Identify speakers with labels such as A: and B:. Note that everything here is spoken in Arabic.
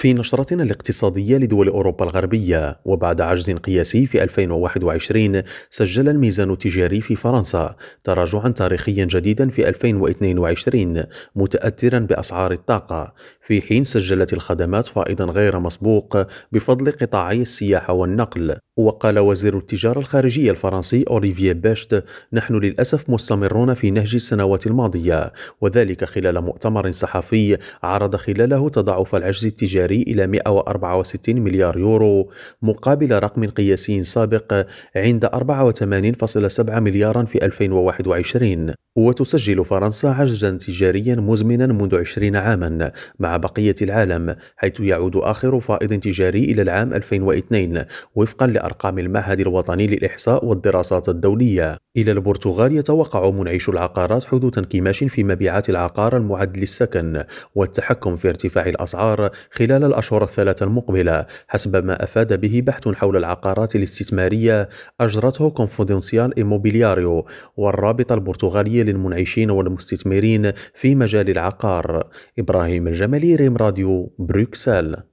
A: في نشرتنا الاقتصادية لدول أوروبا الغربية وبعد عجز قياسي في 2021 سجل الميزان التجاري في فرنسا تراجعا تاريخيا جديدا في 2022 متأثرا بأسعار الطاقة. في حين سجلت الخدمات فائضا غير مسبوق بفضل قطاعي السياحة والنقل. وقال وزير التجارة الخارجية الفرنسي أوليفييه بيشت نحن للأسف مستمرون في نهج السنوات الماضية وذلك خلال مؤتمر صحفي عرض خلاله تضاعف العجز التجاري إلى 164 مليار يورو مقابل رقم قياسي سابق عند 84.7 مليارا في 2021 وتسجل فرنسا عجزا تجاريا مزمنا منذ 20 عاما مع بقية العالم حيث يعود آخر فائض تجاري إلى العام 2002 وفقا لأرقام المعهد الوطني للإحصاء والدراسات الدولية. إلى البرتغال يتوقع منعش العقارات حدوث انكماش في مبيعات العقار المعد للسكن والتحكم في ارتفاع الأسعار خلال الأشهر الثلاثة المقبلة حسب ما أفاد به بحث حول العقارات الاستثمارية أجرته Confidencial Imobiliário والرابطة البرتغالية للمنعشين والمستثمرين في مجال العقار. إبراهيم الجمالي ريم راديو بروكسل.